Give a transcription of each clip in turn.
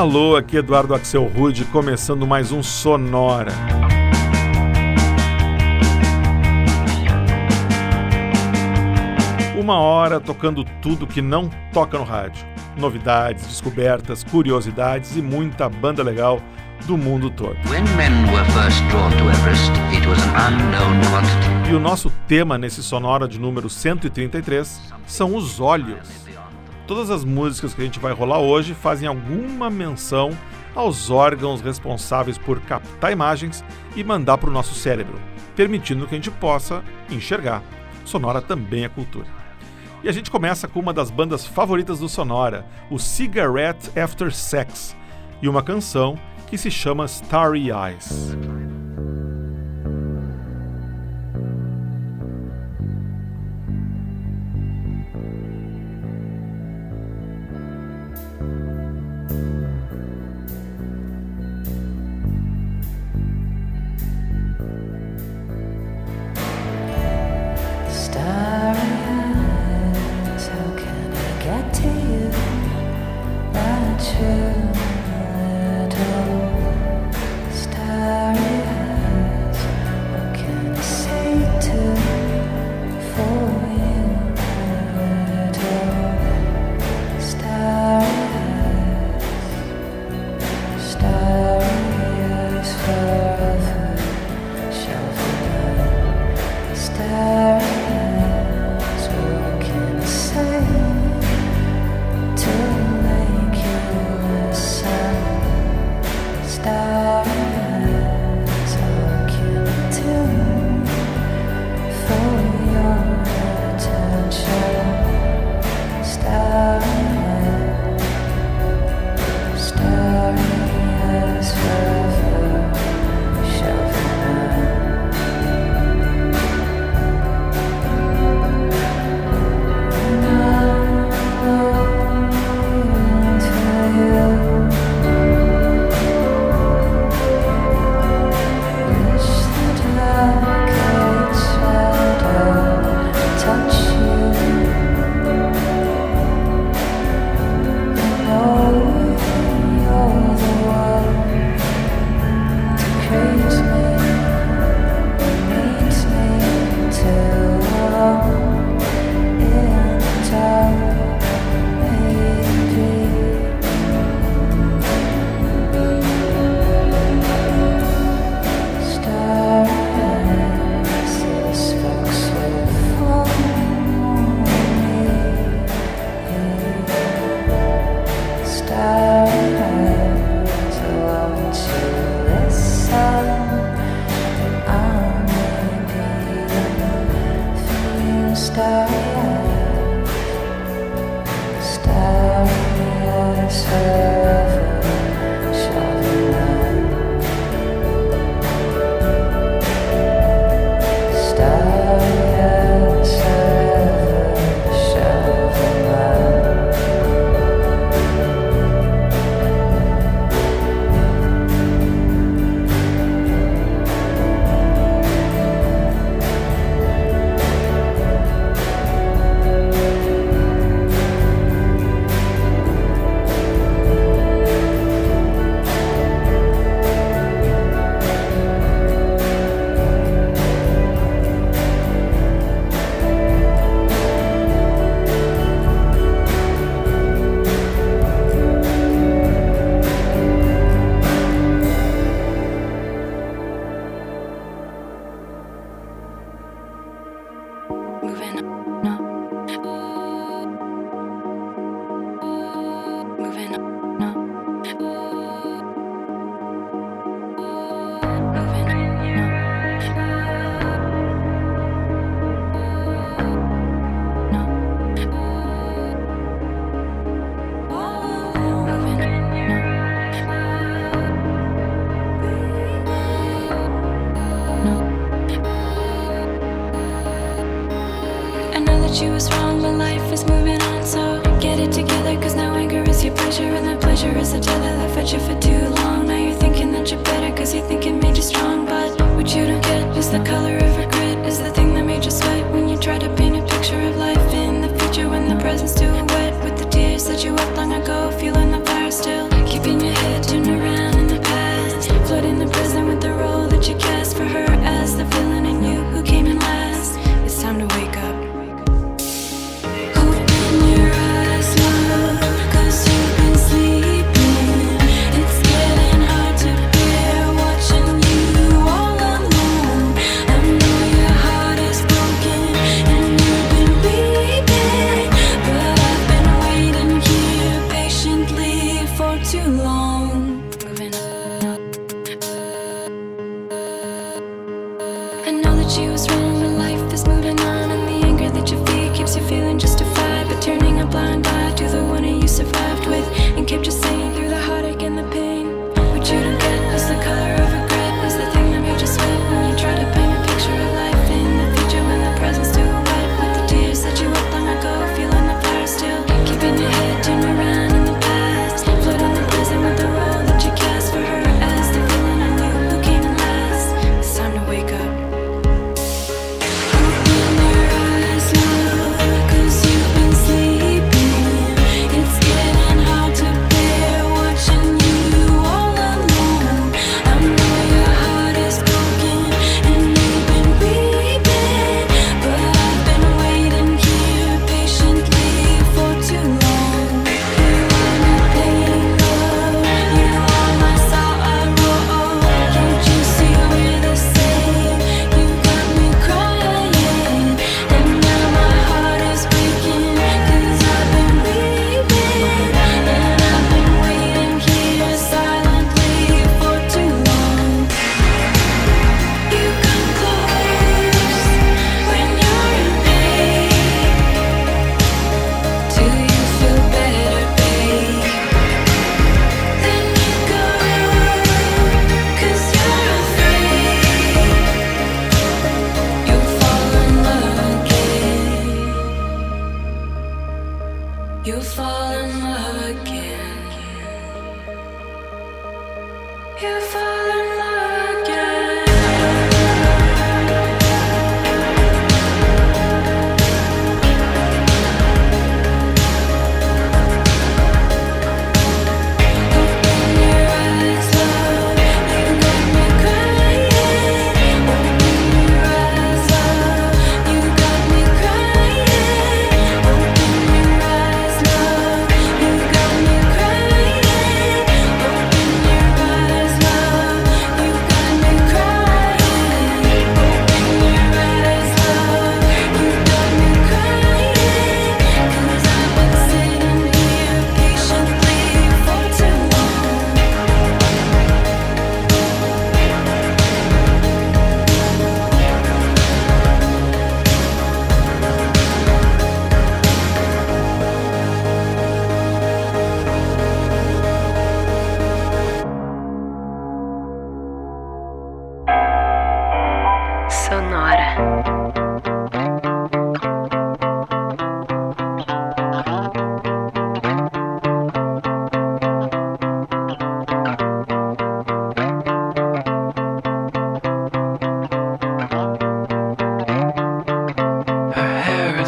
Alô, aqui Eduardo Axel Rude, começando mais um Sonora. Uma hora tocando tudo que não toca no rádio. Novidades, descobertas, curiosidades e muita banda legal do mundo todo. e o nosso tema nesse Sonora de número 133 são os olhos todas as músicas que a gente vai rolar hoje fazem alguma menção aos órgãos responsáveis por captar imagens e mandar para o nosso cérebro, permitindo que a gente possa enxergar. Sonora também é cultura. E a gente começa com uma das bandas favoritas do Sonora, o Cigarette After Sex, e uma canção que se chama Starry Eyes.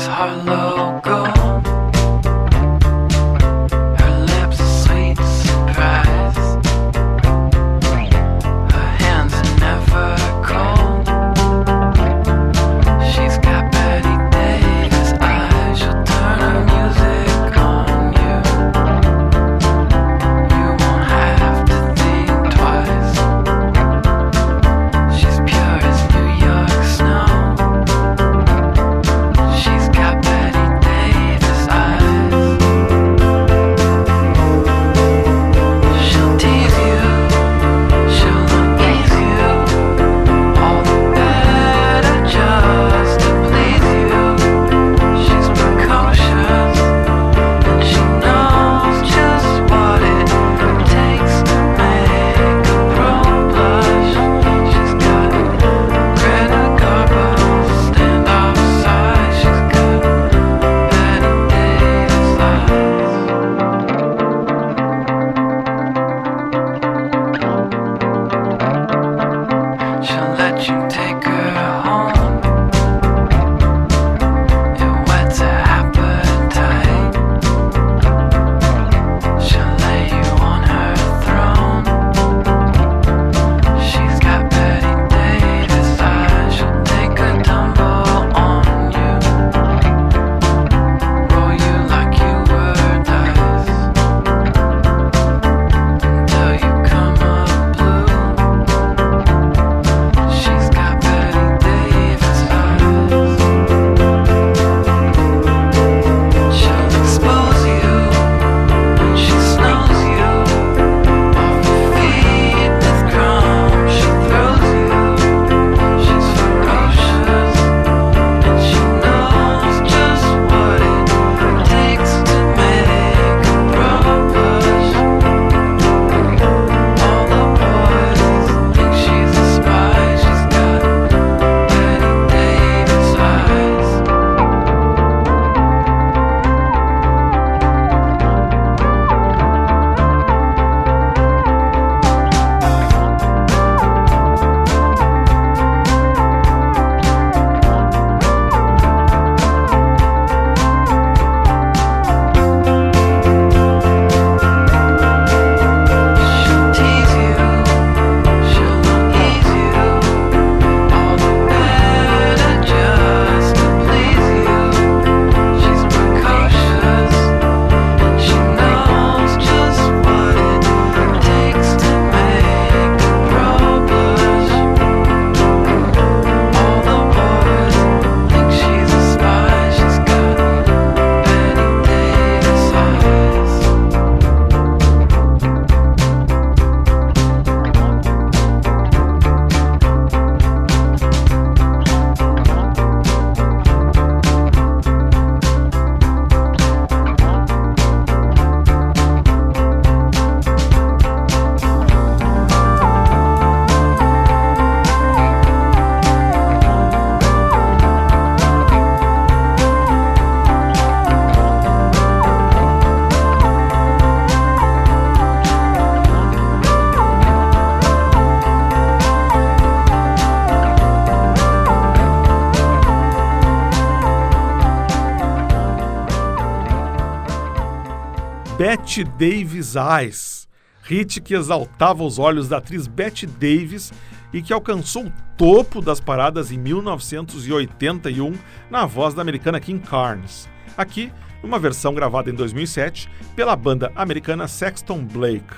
with our logo. Betty Davis Eyes, hit que exaltava os olhos da atriz Betty Davis e que alcançou o topo das paradas em 1981 na voz da americana Kim Carnes. Aqui, uma versão gravada em 2007 pela banda americana Sexton Blake.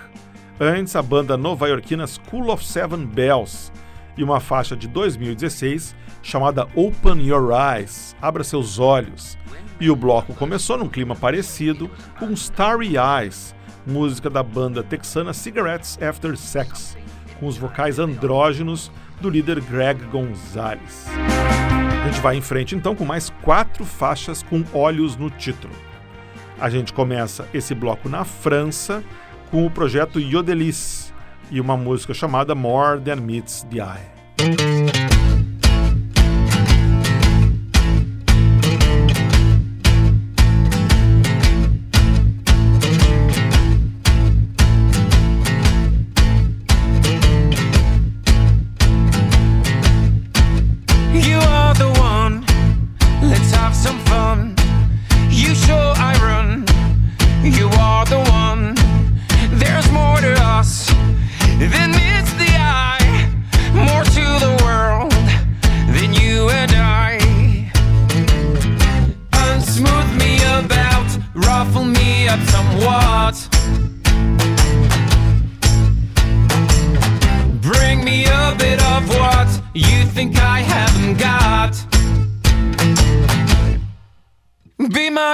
Antes, a banda nova-iorquina School of Seven Bells e uma faixa de 2016 chamada Open Your Eyes, Abra Seus Olhos. E o bloco começou num clima parecido com Starry Eyes, música da banda texana Cigarettes After Sex, com os vocais andrógenos do líder Greg Gonzalez. A gente vai em frente então com mais quatro faixas com olhos no título. A gente começa esse bloco na França com o projeto Yodelis e uma música chamada More Than Meets the Eye.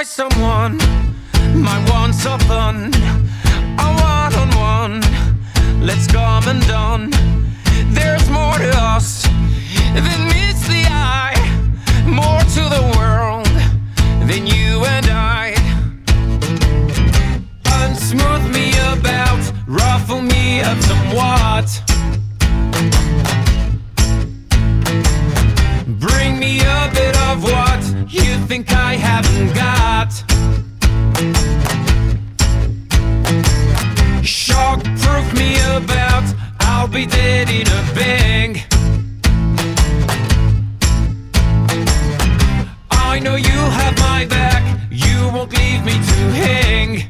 by someone. My wants are fun, a one on one. Let's come and done. There's more to us than meets the eye, more to the world than you and I. Unsmooth me about, ruffle me up somewhat. about. I'll be dead in a bang. I know you have my back. You won't leave me to hang.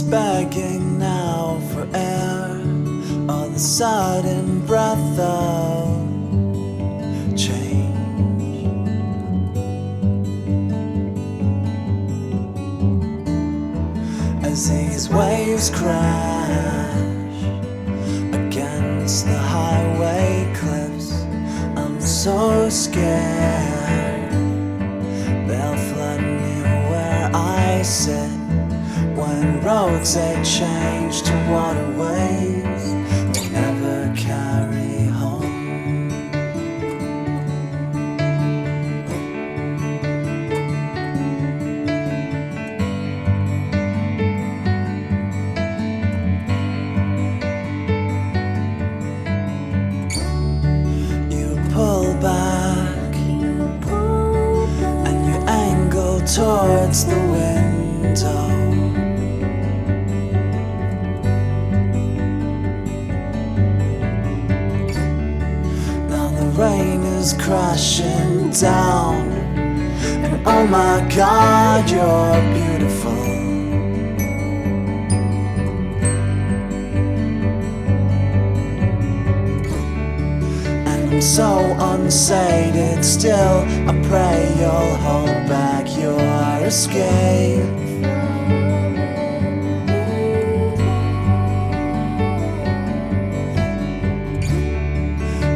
Begging now for air. on the sudden breath of change. As these waves crash against the highway cliffs, I'm so scared roads they change to waterways oh my god, you're beautiful. And I'm so unsated still. I pray you'll hold back your escape.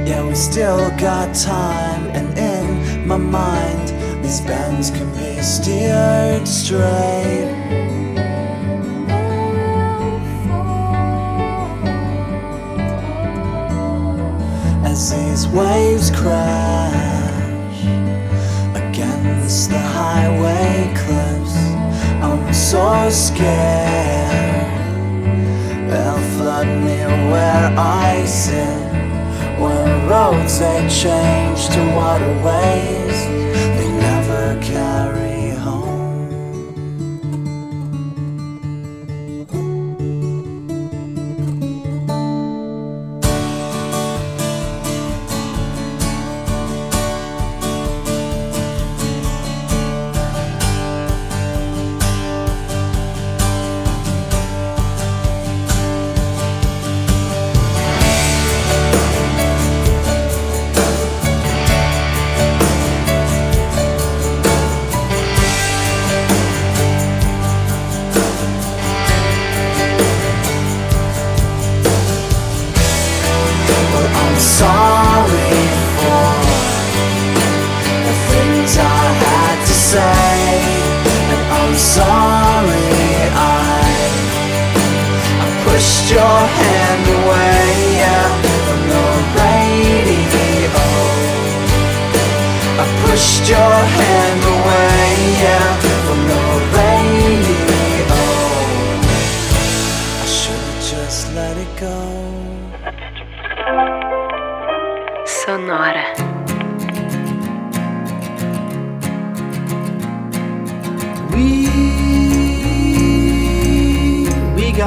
Yeah, we still got time, and in my mind, these bends can be steered straight. as these waves crash against the highway cliffs. I'm so scared they'll flood me where I sit. When roads they change to waterways,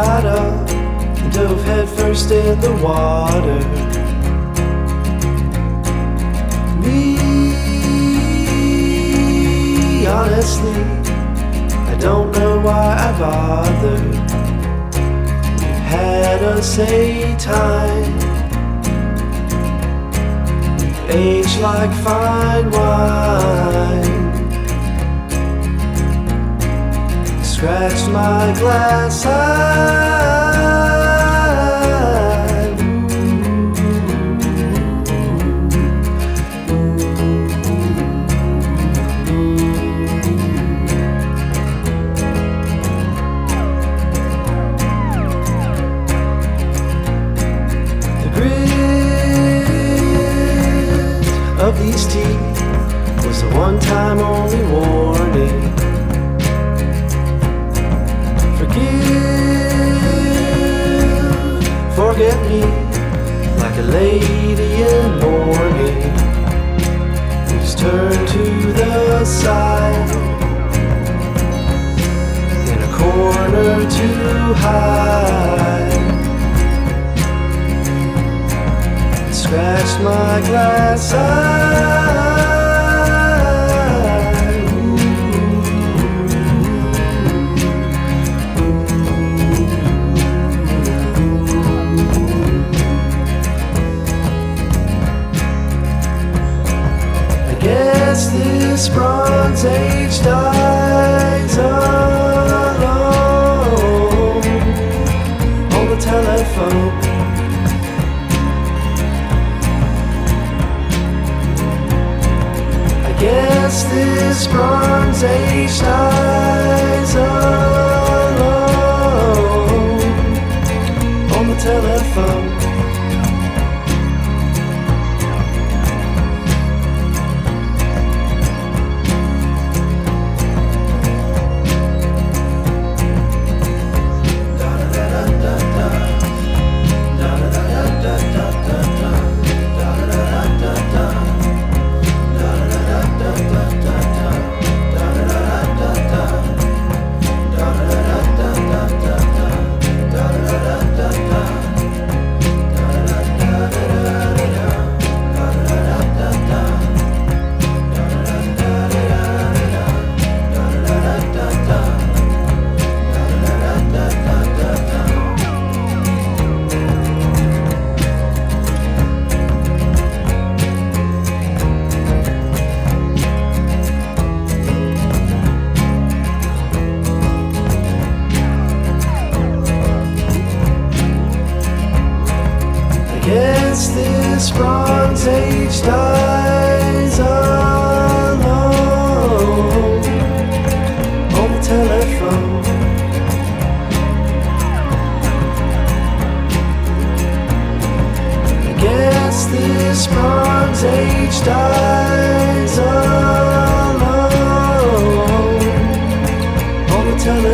got up and dove headfirst in the water. Me, honestly, I don't know why I bothered. We've had a time, age like fine wine. Scratched my glass eye. The grit of these teeth was a one-time only warning. Forget me like a lady in mourning. Please turn to the side in a corner to hide. Scratch my glass eye. Yes, this Bronze Age died.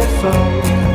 The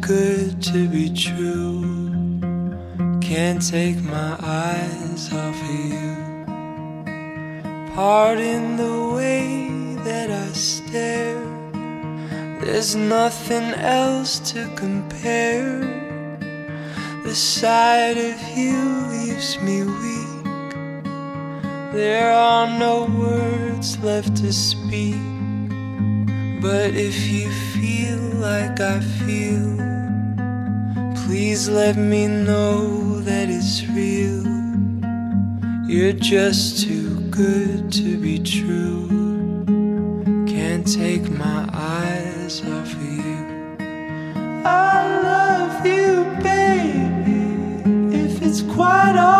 good to be true. Can't take my eyes off of you. Pardon the way that I stare. There's nothing else to compare. The sight of you leaves me weak. There are no words left to speak. But if you feel like I feel, please let me know that it's real. You're just too good to be true. Can't take my eyes off of you. I love you, baby. If it's quite alright,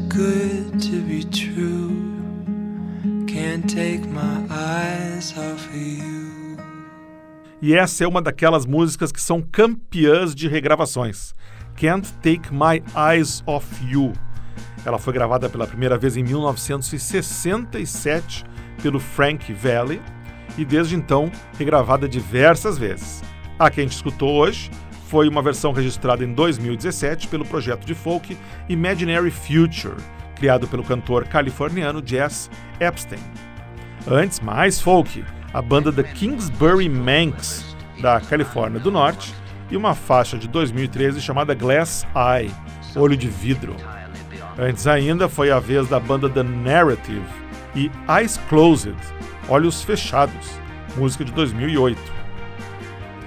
good to be true. Can't take my eyes off of you. E essa é uma daquelas músicas que são campeãs de regravações. Can't Take My Eyes Off You. Ela foi gravada pela primeira vez em 1967 pelo Frank Valli e desde então regravada diversas vezes. A que a gente escutou hoje foi uma versão registrada em 2017 pelo projeto de folk Imaginary Future, criado pelo cantor californiano Jazz Epstein. Antes, mais folk, a banda The Kingsbury Manx, da Califórnia do Norte, e uma faixa de 2013 chamada Glass Eye, Olho de Vidro. Antes ainda foi a vez da banda The Narrative e Eyes Closed, Olhos Fechados, música de 2008.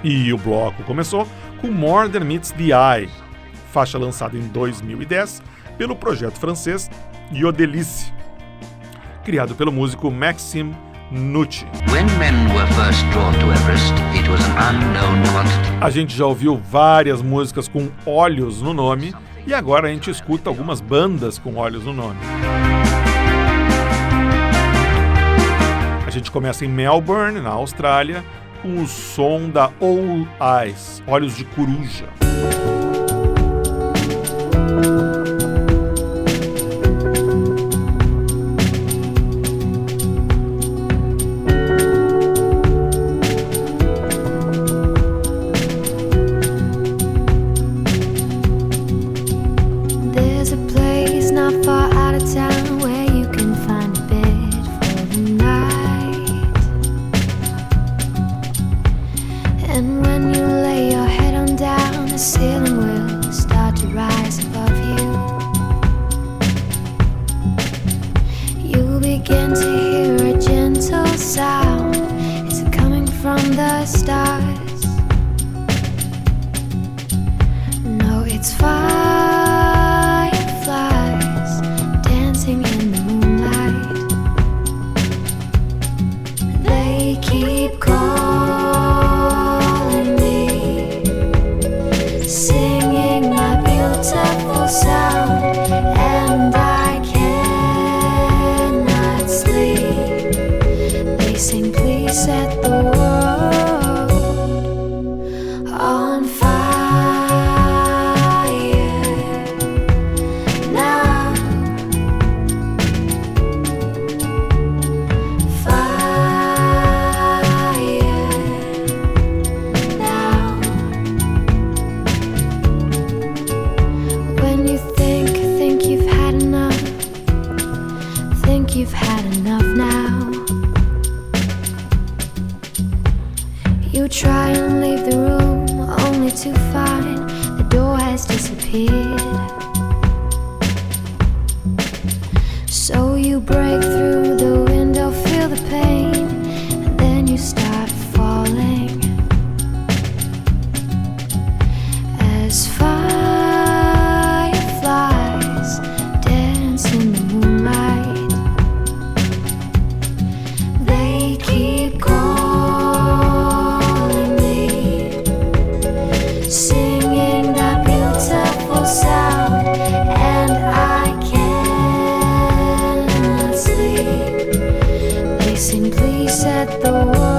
E o bloco começou com More Than Meets the Eye, faixa lançada em 2010 pelo projeto francês Yodelice, criado pelo músico Maxime Nucci. A gente já ouviu várias músicas com olhos no nome e agora a gente escuta algumas bandas com olhos no nome. A gente começa em Melbourne, na Austrália, o som da All Eyes, Olhos de Coruja. gato.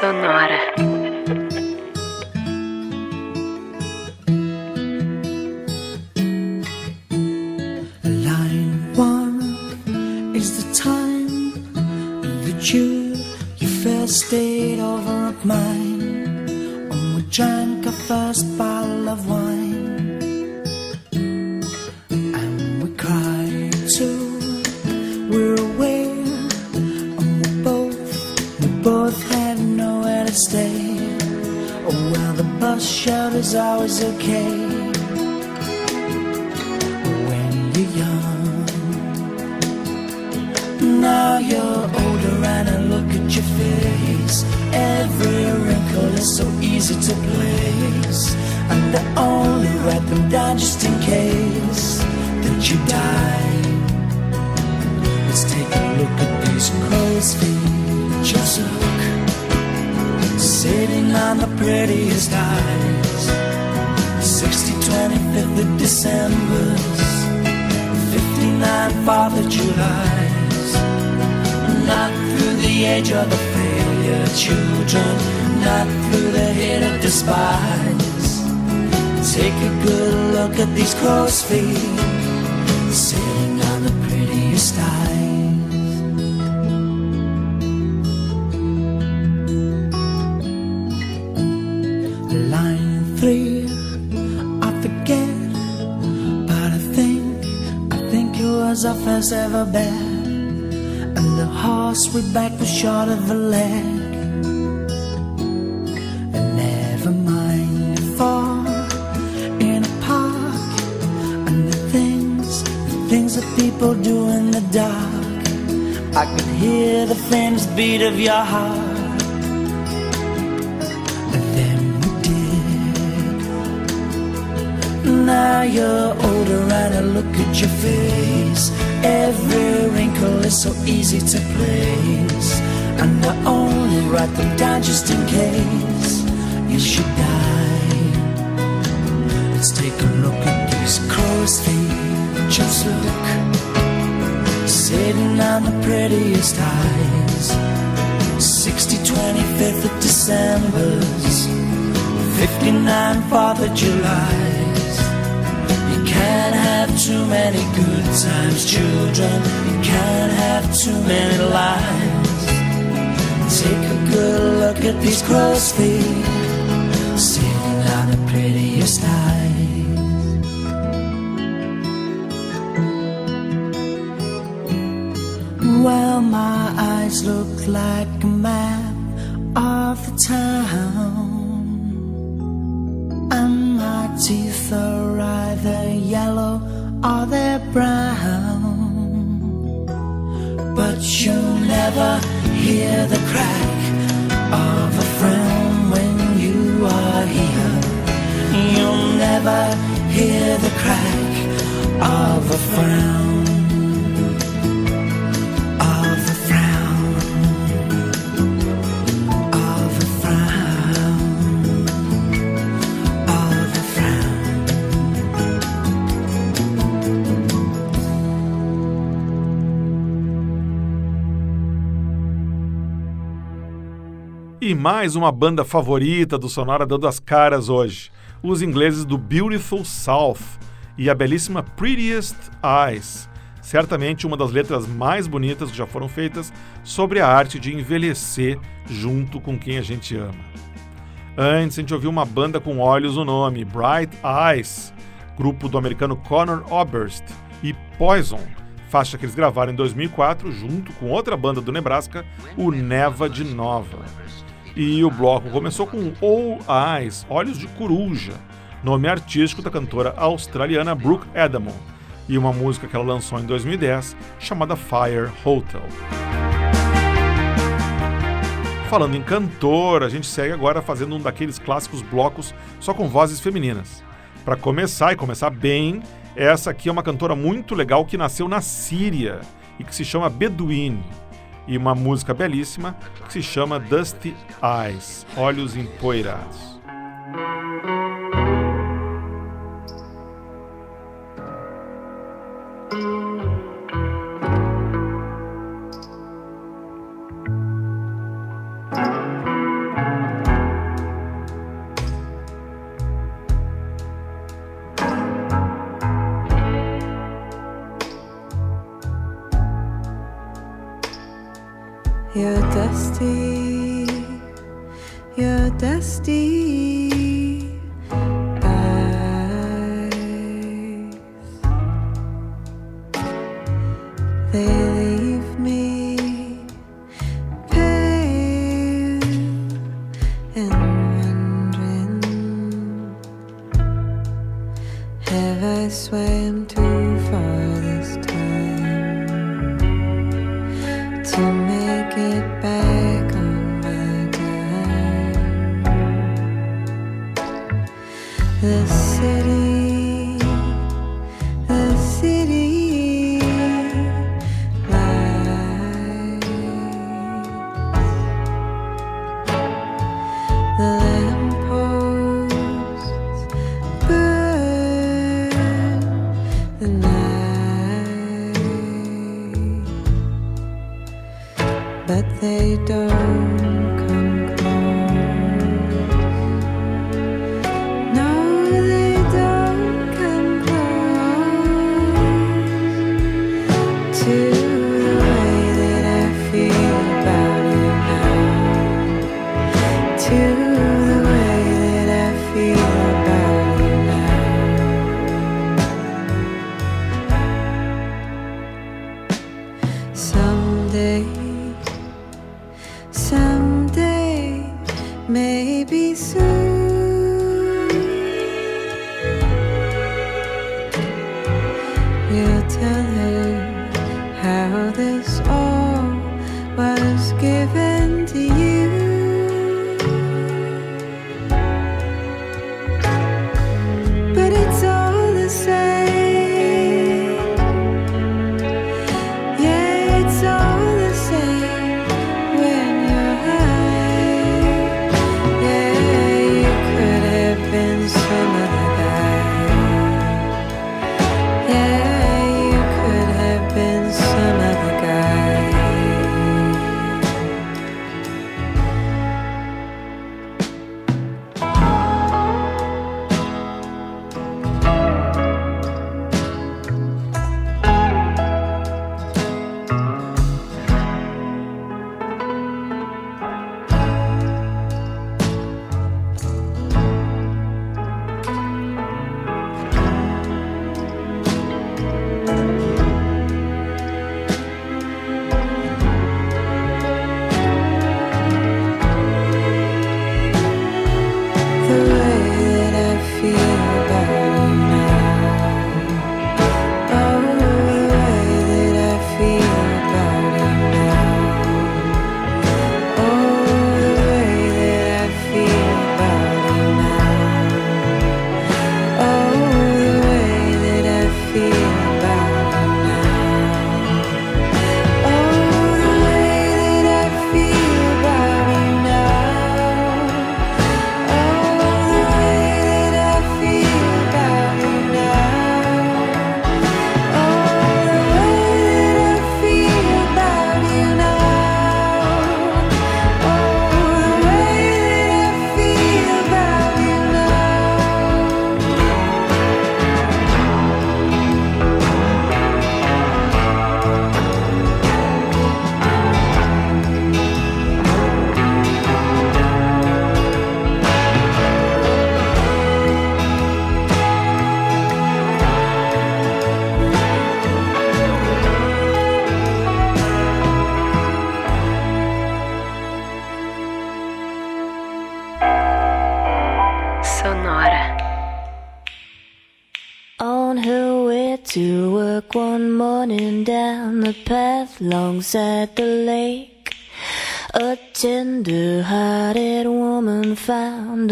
Sonora. In the dark. I can hear the faintest beat of your heart. And then we did. Now you're older and I look at your face, every wrinkle is so easy to place. And I only write them down just in case you should die. Let's take a look at these crow's feet. Just look, sitting on the prettiest eyes. 60, 25th of December's, 59 4th of July's. You can't have too many good times, children. You can't have too many lives. Take a good look at these crow's feet, sitting on the prettiest. My eyes look like a map of the town, and my teeth are either yellow or they're brown. But you'll never hear the crack of a frown when you are here. You'll never hear the crack of a frown. E mais uma banda favorita do Sonora dando as caras hoje. Os ingleses do Beautiful South e a belíssima Prettiest Eyes. Certamente uma das letras mais bonitas que já foram feitas sobre a arte de envelhecer junto com quem a gente ama. Antes a gente ouviu uma banda com olhos no nome, Bright Eyes, grupo do americano Conor Oberst, e Poison, faixa que eles gravaram em 2004 junto com outra banda do Nebraska, o Neva de Nova. E o bloco começou com All Eyes, Olhos de Coruja, nome artístico da cantora australiana Brooke Edamon, e uma música que ela lançou em 2010 chamada Fire Hotel. Falando em cantor, a gente segue agora fazendo um daqueles clássicos blocos só com vozes femininas. Para começar e começar bem, essa aqui é uma cantora muito legal que nasceu na Síria e que se chama Bedouin. E uma música belíssima que se chama Dusty Eyes Olhos Empoeirados. You're dusty, you're dusty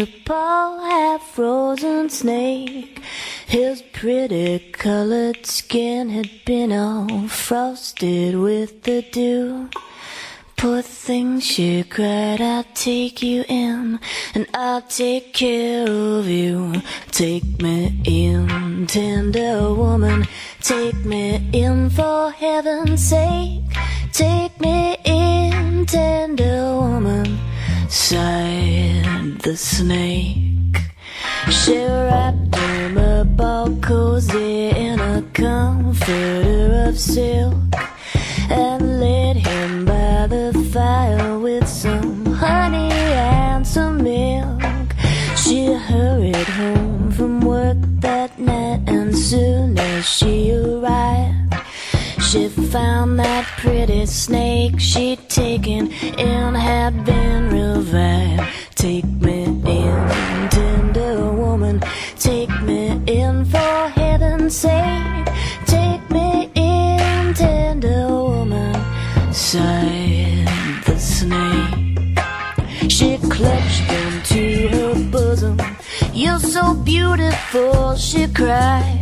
a poor half frozen snake. His pretty colored skin had been all frosted with the dew. Poor thing, she cried, I'll take you in and I'll take care of you. Take me in, tender woman, take me in for heaven's sake. Take me in, tender woman, sighed the snake. She wrapped him up all cozy in a comforter of silk and lit him by the fire with some honey and some milk. She hurried home from work that night, and soon as she arrived, she found that pretty snake she'd taken in had been beautiful,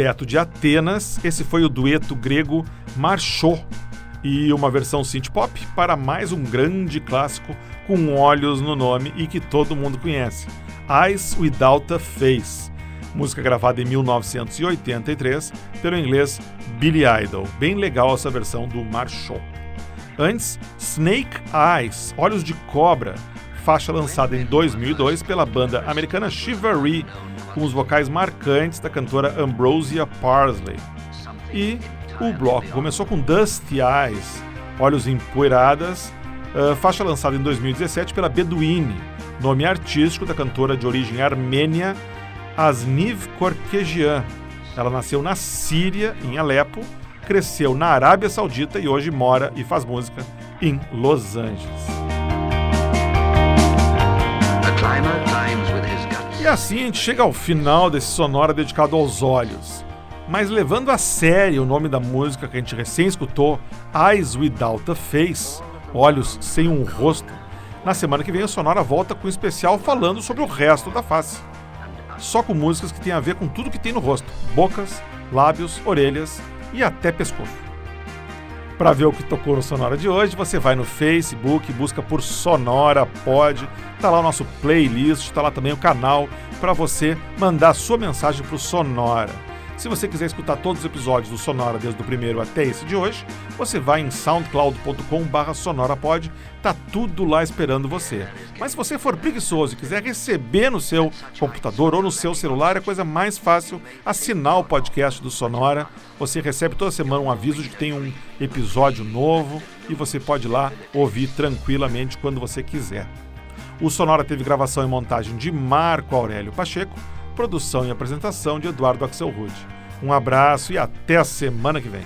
Direto de Atenas, esse foi o dueto grego Marchou e uma versão synth pop para mais um grande clássico com olhos no nome e que todo mundo conhece, Eyes Without a Face, música gravada em 1983 pelo inglês Billy Idol. Bem legal essa versão do Marchou. Antes, Snake Eyes, Olhos de Cobra, faixa lançada em 2002 pela banda americana Chivalry, com os vocais marcantes da cantora Ambrosia Parsley. E o bloco começou com Dusty Eyes, Olhos Empoeiradas, ah, faixa lançada em 2017 pela Beduine, nome artístico da cantora de origem armênia Asniv Korkejian. Ela nasceu na Síria, em Alepo, cresceu na Arábia Saudita e hoje mora e faz música em Los Angeles. E assim a gente chega ao final desse sonora dedicado aos olhos. Mas levando a sério o nome da música que a gente recém escutou, Eyes Without a Face, Olhos Sem um Rosto, na semana que vem a Sonora volta com um especial falando sobre o resto da face. Só com músicas que têm a ver com tudo que tem no rosto: bocas, lábios, orelhas e até pescoço. Para ver o que tocou no Sonora de hoje, você vai no Facebook, busca por Sonora Pod, tá lá o nosso playlist, tá lá também o canal para você mandar sua mensagem pro Sonora. Se você quiser escutar todos os episódios do Sonora desde o primeiro até esse de hoje, você vai em soundcloud.com/sonorapod, tá tudo lá esperando você. Mas se você for preguiçoso e quiser receber no seu computador ou no seu celular, é coisa mais fácil assinar o podcast do Sonora. Você recebe toda semana um aviso de que tem um episódio novo e você pode ir lá ouvir tranquilamente quando você quiser. O Sonora teve gravação e montagem de Marco Aurélio Pacheco, produção e apresentação de Eduardo Axelrude. Um abraço e até a semana que vem.